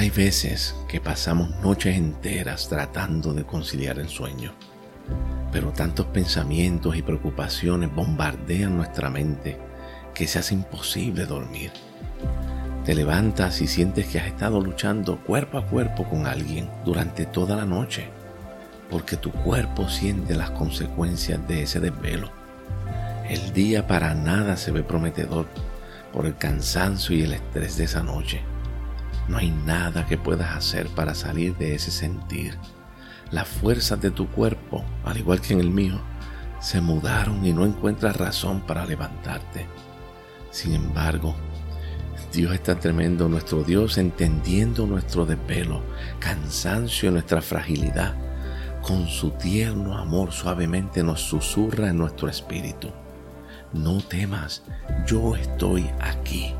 Hay veces que pasamos noches enteras tratando de conciliar el sueño, pero tantos pensamientos y preocupaciones bombardean nuestra mente que se hace imposible dormir. Te levantas y sientes que has estado luchando cuerpo a cuerpo con alguien durante toda la noche, porque tu cuerpo siente las consecuencias de ese desvelo. El día para nada se ve prometedor por el cansancio y el estrés de esa noche. No hay nada que puedas hacer para salir de ese sentir. Las fuerzas de tu cuerpo, al igual que en el mío, se mudaron y no encuentras razón para levantarte. Sin embargo, Dios está tremendo, nuestro Dios entendiendo nuestro desvelo, cansancio y nuestra fragilidad. Con su tierno amor suavemente nos susurra en nuestro espíritu. No temas, yo estoy aquí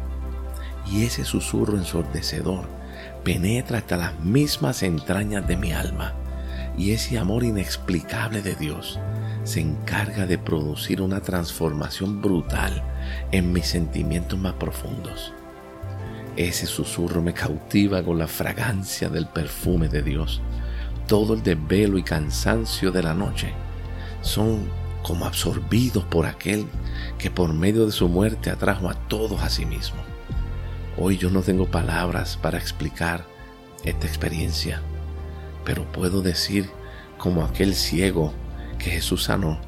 y ese susurro ensordecedor penetra hasta las mismas entrañas de mi alma y ese amor inexplicable de Dios se encarga de producir una transformación brutal en mis sentimientos más profundos. Ese susurro me cautiva con la fragancia del perfume de Dios. Todo el desvelo y cansancio de la noche son como absorbidos por aquel que por medio de su muerte atrajo a todos a sí mismo. Hoy yo no tengo palabras para explicar esta experiencia, pero puedo decir como aquel ciego que Jesús sanó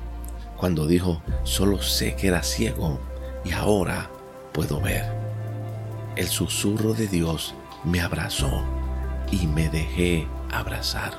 cuando dijo, solo sé que era ciego y ahora puedo ver. El susurro de Dios me abrazó y me dejé abrazar.